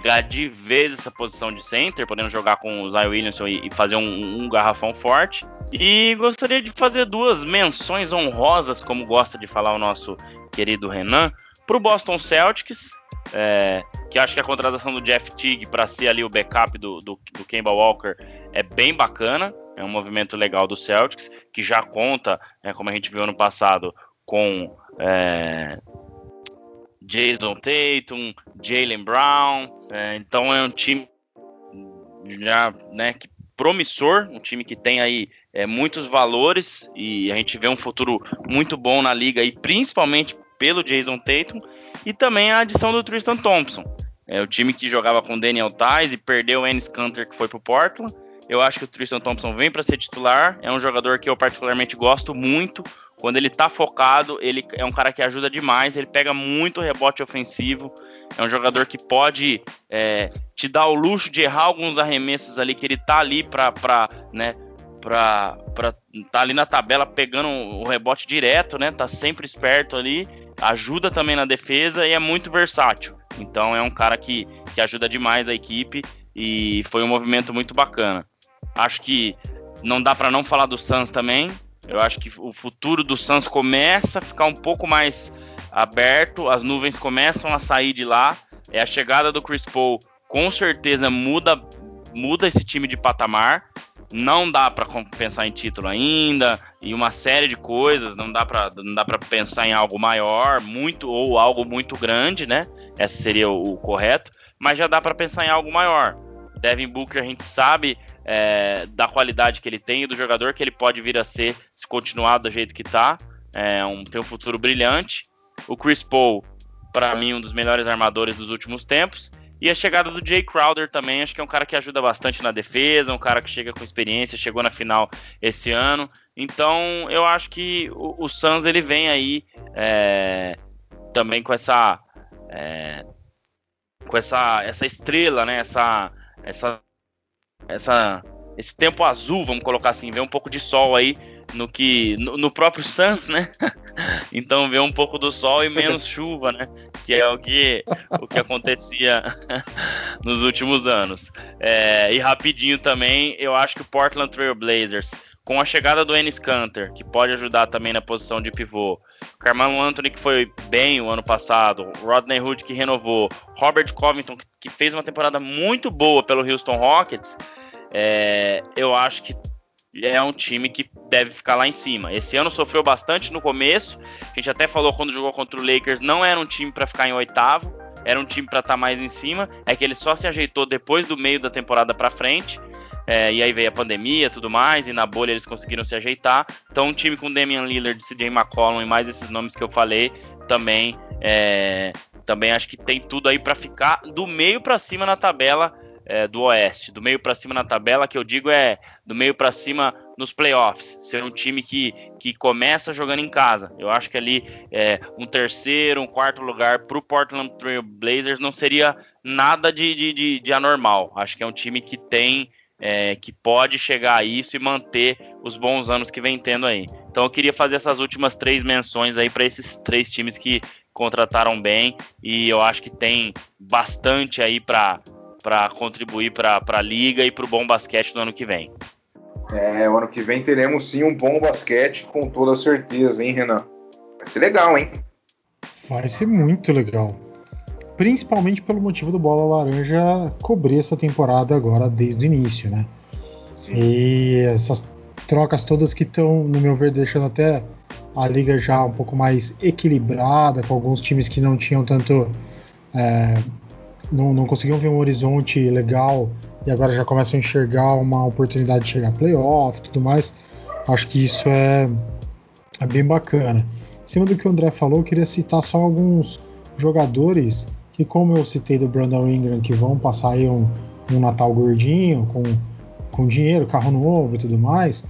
para pegar de vez essa posição de center, podendo jogar com o Zion Williamson e, fazer um, um garrafão forte. E gostaria de fazer duas menções honrosas, como gosta de falar o nosso querido Renan, para o Boston Celtics, é, que acho que a contratação do Jeff Teague para ser ali o backup do, do, do Kemba Walker é bem bacana, é um movimento legal do Celtics, que já conta, né, como a gente viu ano passado, com é, Jason Tatum, Jalen Brown, é, então é um time já, né, que promissor, um time que tem aí é, muitos valores e a gente vê um futuro muito bom na liga e principalmente pelo Jason Tatum e também a adição do Tristan Thompson. É o time que jogava com Daniel Tais e perdeu o Ennis Canter que foi pro Portland. Eu acho que o Tristan Thompson vem para ser titular. É um jogador que eu particularmente gosto muito. Quando ele tá focado, ele é um cara que ajuda demais. Ele pega muito rebote ofensivo. É um jogador que pode é, te dar o luxo de errar alguns arremessos ali, que ele tá ali para né, pra estar tá ali na tabela pegando o rebote direto, né? Tá sempre esperto ali, ajuda também na defesa e é muito versátil. Então é um cara que, que ajuda demais a equipe e foi um movimento muito bacana. Acho que não dá para não falar do Suns também. Eu acho que o futuro do Suns começa a ficar um pouco mais aberto, as nuvens começam a sair de lá. É a chegada do Chris Paul, com certeza muda muda esse time de patamar não dá para pensar em título ainda e uma série de coisas, não dá para não dá para pensar em algo maior, muito ou algo muito grande, né? Esse seria o, o correto, mas já dá para pensar em algo maior. Devin Booker a gente sabe é, da qualidade que ele tem e do jogador que ele pode vir a ser se continuar do jeito que tá. É um, tem um futuro brilhante. O Chris Paul, para mim, um dos melhores armadores dos últimos tempos. E a chegada do Jay Crowder também, acho que é um cara que ajuda bastante na defesa, um cara que chega com experiência, chegou na final esse ano. Então, eu acho que o, o Suns ele vem aí é, também com essa é, com essa essa estrela, né? Essa essa essa esse tempo azul, vamos colocar assim, vem um pouco de sol aí no que no, no próprio Suns, né? então vê um pouco do sol e menos chuva, né? Que é o que o que acontecia nos últimos anos. É, e rapidinho também, eu acho que o Portland Trail Blazers com a chegada do Ennis Canter, que pode ajudar também na posição de pivô, Carmelo Anthony, que foi bem o ano passado, Rodney Hood, que renovou, Robert Covington, que fez uma temporada muito boa pelo Houston Rockets, é, eu acho que é um time que deve ficar lá em cima. Esse ano sofreu bastante no começo. A gente até falou quando jogou contra o Lakers, não era um time para ficar em oitavo, era um time para estar tá mais em cima. É que ele só se ajeitou depois do meio da temporada para frente. É, e aí veio a pandemia tudo mais, e na bolha eles conseguiram se ajeitar. Então, um time com Damian Lillard, CJ McCollum e mais esses nomes que eu falei, também, é, também acho que tem tudo aí para ficar do meio para cima na tabela é, do Oeste, do meio para cima na tabela, que eu digo é do meio para cima nos playoffs, ser um time que, que começa jogando em casa. Eu acho que ali é, um terceiro, um quarto lugar para o Portland Trail Blazers não seria nada de, de, de, de, anormal. Acho que é um time que tem, é, que pode chegar a isso e manter os bons anos que vem tendo aí. Então eu queria fazer essas últimas três menções aí para esses três times que contrataram bem e eu acho que tem bastante aí para para contribuir para a liga e para o bom basquete no ano que vem. É, o ano que vem teremos sim um bom basquete com toda certeza, hein, Renan? Vai ser legal, hein? Vai ser muito legal. Principalmente pelo motivo do Bola Laranja cobrir essa temporada agora desde o início, né? Sim. E essas trocas todas que estão, no meu ver, deixando até a liga já um pouco mais equilibrada, com alguns times que não tinham tanto é, não, não conseguiam ver um horizonte legal e agora já começam a enxergar uma oportunidade de chegar a playoff e tudo mais. Acho que isso é, é bem bacana. Em cima do que o André falou, eu queria citar só alguns jogadores que, como eu citei do Brandon Ingram, que vão passar aí um, um Natal gordinho, com, com dinheiro, carro novo e tudo mais.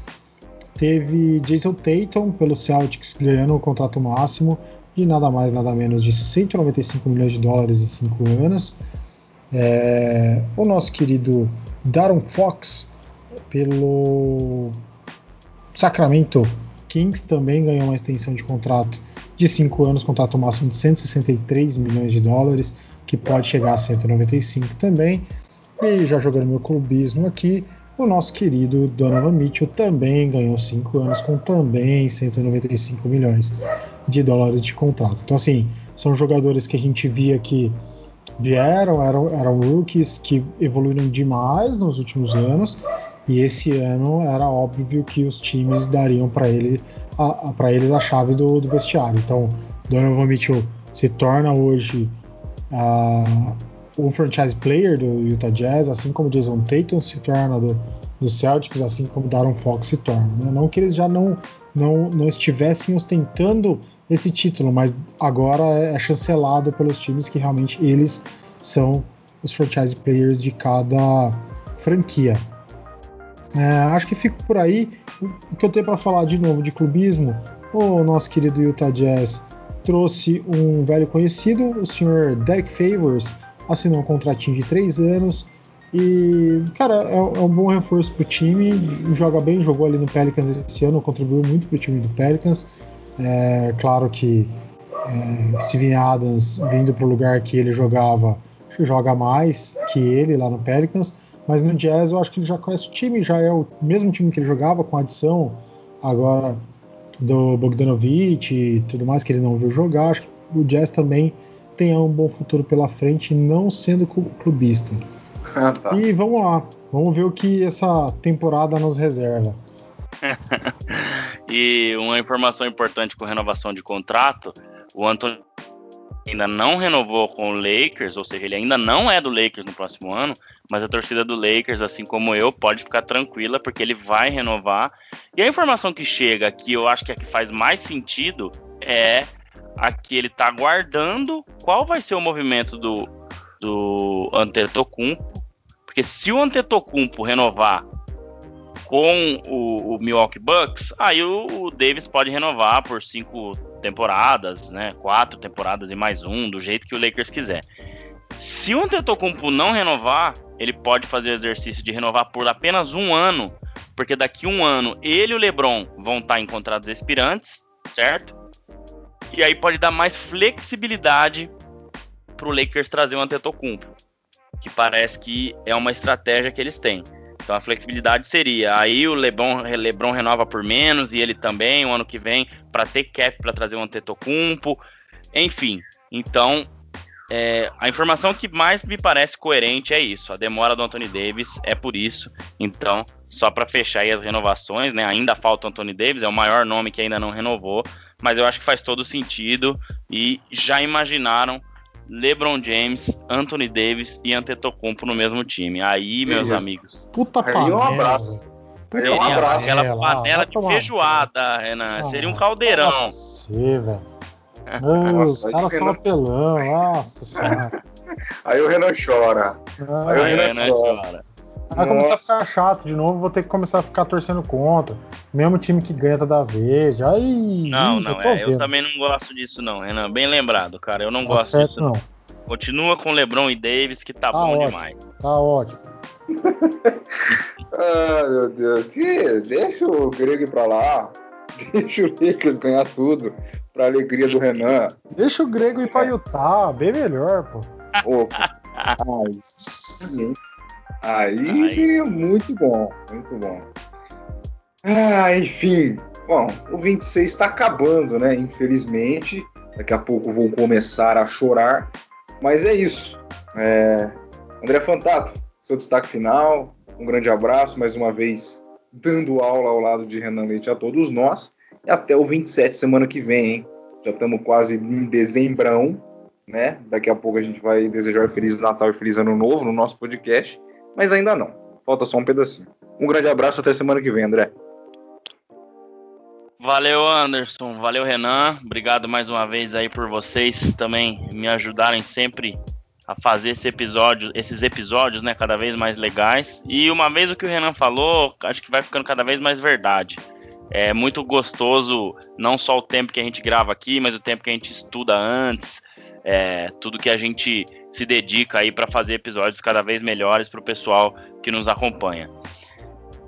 Teve Jason Tatum pelo Celtics ganhando o contrato máximo de nada mais nada menos de 195 milhões de dólares em 5 anos. É, o nosso querido Darren Fox pelo Sacramento Kings também ganhou uma extensão de contrato de 5 anos, contrato máximo de 163 milhões de dólares, que pode chegar a 195 também. E já jogando meu clubismo aqui, o nosso querido Donovan Mitchell também ganhou 5 anos com também 195 milhões de dólares de contrato. Então, assim, são jogadores que a gente via que vieram, eram, eram rookies que evoluíram demais nos últimos anos e esse ano era óbvio que os times dariam para ele para eles a chave do, do, vestiário. Então, Donovan Mitchell se torna hoje uh, o franchise player do Utah Jazz, assim como Jason Tatum se torna do, do Celtics, assim como Darren Fox se torna. Né? Não que eles já não, não, não estivessem ostentando esse título, mas agora é, é chancelado pelos times que realmente eles são os franchise players de cada franquia. É, acho que fico por aí. O que eu tenho para falar de novo de clubismo, o nosso querido Utah Jazz trouxe um velho conhecido, o senhor Derek Favors, assinou um contratinho de três anos. E, cara, é, é um bom reforço pro time. Joga bem, jogou ali no Pelicans esse ano, contribuiu muito pro time do Pelicans. É, claro que é, Steven Adams, vindo pro lugar que ele jogava, joga mais que ele lá no Pelicans. Mas no Jazz eu acho que ele já conhece o time, já é o mesmo time que ele jogava, com a adição agora do Bogdanovich e tudo mais, que ele não viu jogar. Acho que o Jazz também tem um bom futuro pela frente, não sendo clubista. Ah, tá. E vamos lá, vamos ver o que essa temporada nos reserva. e uma informação importante com renovação de contrato: o Anthony ainda não renovou com o Lakers, ou seja, ele ainda não é do Lakers no próximo ano, mas a torcida do Lakers, assim como eu, pode ficar tranquila porque ele vai renovar. E a informação que chega, que eu acho que é a que faz mais sentido, é a que ele está aguardando qual vai ser o movimento do, do Antetokounmpo, porque se o Antetokounmpo renovar com o, o Milwaukee Bucks, aí o, o, Davis pode renovar por cinco temporadas, né? Quatro temporadas e mais um, do jeito que o Lakers quiser. Se o Antetokounmpo não renovar, ele pode fazer o exercício de renovar por apenas um ano, porque daqui um ano ele e o LeBron vão estar em contratos expirantes, certo? E aí pode dar mais flexibilidade para o Lakers trazer o Antetokounmpo, que parece que é uma estratégia que eles têm. Então a flexibilidade seria aí o LeBron, LeBron renova por menos e ele também o ano que vem para ter cap para trazer um Antetokounmpo, enfim. Então é, a informação que mais me parece coerente é isso. A demora do Anthony Davis é por isso. Então, só para fechar aí as renovações, né? Ainda falta o Anthony Davis, é o maior nome que ainda não renovou, mas eu acho que faz todo sentido e já imaginaram LeBron James, Anthony Davis e Antetokounmpo no mesmo time. Aí, meus Isso. amigos. Puta panela. Aí um abraço. Aí um abraço. Aquela panela de feijoada, Renan. Ah, Seria um caldeirão. Você, velho. Nossa, os caras são apelão, nossa senhora. Aí o Renan chora. Ah, aí o Renan, Renan chora. chora. Vai começar a ficar chato de novo, vou ter que começar a ficar torcendo contra. Mesmo time que ganha toda vez. Aí, não, não, eu, é, eu também não gosto disso, não, Renan. Bem lembrado, cara. Eu não tá gosto certo, disso. Não. Continua com LeBron e Davis, que tá, tá bom ótimo, demais. Tá ótimo. Ai, meu Deus. Que... Deixa o Grego ir pra lá. Deixa o Lakers ganhar tudo. Pra alegria do Renan. Deixa o Grego ir pra Utah. Bem melhor, pô. Opa. Ai, sim. Aí seria muito bom, muito bom. Ah, enfim. Bom, o 26 está acabando, né? Infelizmente. Daqui a pouco vou começar a chorar. Mas é isso. É... André Fantato, seu destaque final. Um grande abraço, mais uma vez, dando aula ao lado de Renan Leite a todos nós. E até o 27, semana que vem, hein? Já estamos quase em dezembrão, né? Daqui a pouco a gente vai desejar Feliz Natal e Feliz Ano Novo no nosso podcast mas ainda não. Falta só um pedacinho. Um grande abraço, até semana que vem, André. Valeu, Anderson. Valeu, Renan. Obrigado mais uma vez aí por vocês também me ajudarem sempre a fazer esse episódio, esses episódios, né, cada vez mais legais. E uma vez o que o Renan falou, acho que vai ficando cada vez mais verdade. É muito gostoso não só o tempo que a gente grava aqui, mas o tempo que a gente estuda antes, é, tudo que a gente se dedica aí para fazer episódios cada vez melhores para o pessoal que nos acompanha.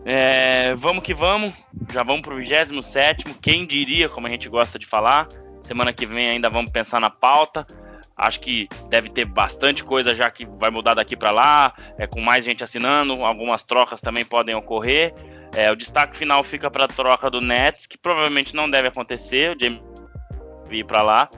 É, vamos que vamos, já vamos para o 27. Quem diria, como a gente gosta de falar. Semana que vem ainda vamos pensar na pauta. Acho que deve ter bastante coisa já que vai mudar daqui para lá, é, com mais gente assinando, algumas trocas também podem ocorrer. É, o destaque final fica para a troca do Nets, que provavelmente não deve acontecer, o James vir para lá.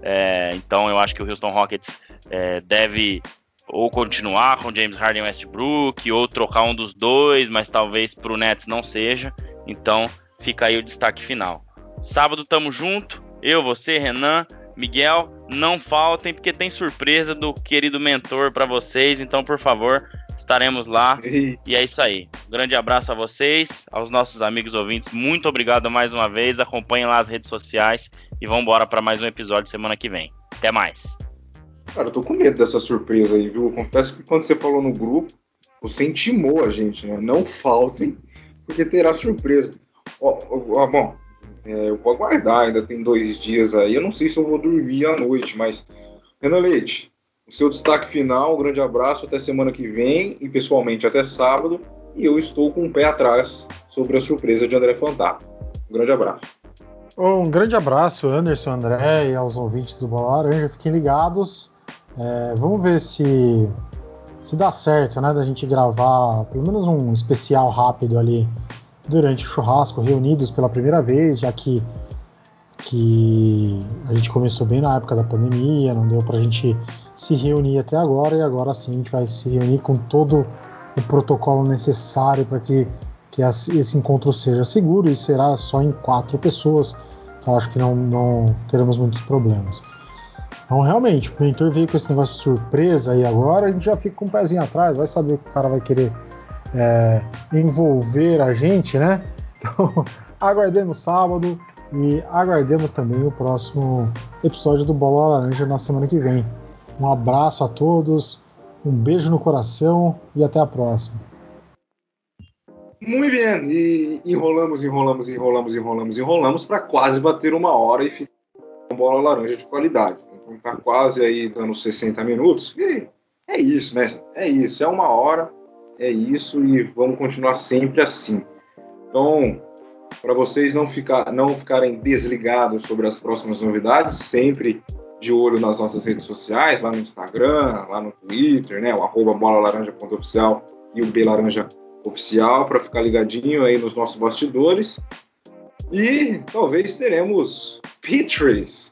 É, então eu acho que o Houston Rockets é, deve ou continuar com James Harden e Westbrook, ou trocar um dos dois, mas talvez para o Nets não seja. Então fica aí o destaque final. Sábado tamo junto, eu, você, Renan, Miguel, não faltem, porque tem surpresa do querido mentor para vocês. Então, por favor, estaremos lá. E é isso aí. Um grande abraço a vocês, aos nossos amigos ouvintes. Muito obrigado mais uma vez. Acompanhem lá as redes sociais e vamos embora para mais um episódio semana que vem. Até mais. Cara, eu tô com medo dessa surpresa aí, viu? confesso que quando você falou no grupo, você intimou a gente, né? Não faltem, porque terá surpresa. Ó, ó, bom, é, eu vou aguardar, ainda tem dois dias aí. Eu não sei se eu vou dormir à noite, mas. Renan Leite, o seu destaque final, um grande abraço, até semana que vem e pessoalmente até sábado. E eu estou com o um pé atrás sobre a surpresa de André Fantato. Um grande abraço. Um grande abraço, Anderson, André e aos ouvintes do Bola Laranja. Fiquem ligados. É, vamos ver se se dá certo, né, da gente gravar pelo menos um especial rápido ali durante o churrasco, reunidos pela primeira vez, já que, que a gente começou bem na época da pandemia, não deu para a gente se reunir até agora, e agora sim a gente vai se reunir com todo o protocolo necessário para que, que esse encontro seja seguro e será só em quatro pessoas, então acho que não, não teremos muitos problemas. Então, realmente, o mentor veio com esse negócio de surpresa e agora a gente já fica com o um pezinho atrás, vai saber o que o cara vai querer é, envolver a gente, né? Então, aguardemos sábado e aguardemos também o próximo episódio do Bola Laranja na semana que vem. Um abraço a todos, um beijo no coração e até a próxima. Muito bem, e enrolamos, enrolamos, enrolamos, enrolamos, enrolamos para quase bater uma hora e ficar com bola laranja de qualidade. Então tá quase aí dando 60 minutos. E é isso, né? É isso, é uma hora é isso e vamos continuar sempre assim. Então, para vocês não, ficar, não ficarem desligados sobre as próximas novidades, sempre de olho nas nossas redes sociais, lá no Instagram, lá no Twitter, né? O arroba bolalaranja.oficial e o Belaranja Oficial, para ficar ligadinho aí nos nossos bastidores. E talvez teremos pictures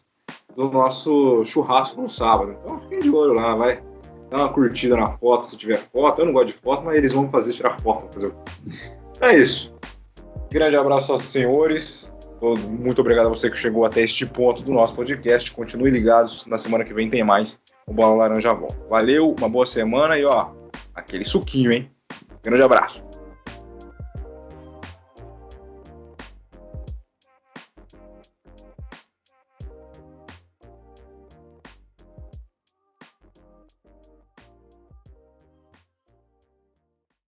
do nosso churrasco no sábado. Então fiquem de olho lá, vai dá uma curtida na foto se tiver foto. Eu não gosto de foto, mas eles vão fazer tirar foto. Fazer... É isso. Grande abraço aos senhores. Muito obrigado a você que chegou até este ponto do nosso podcast. Continue ligados. Na semana que vem tem mais. O Bola Laranja volta. Valeu, uma boa semana e ó, aquele suquinho, hein? Grande abraço.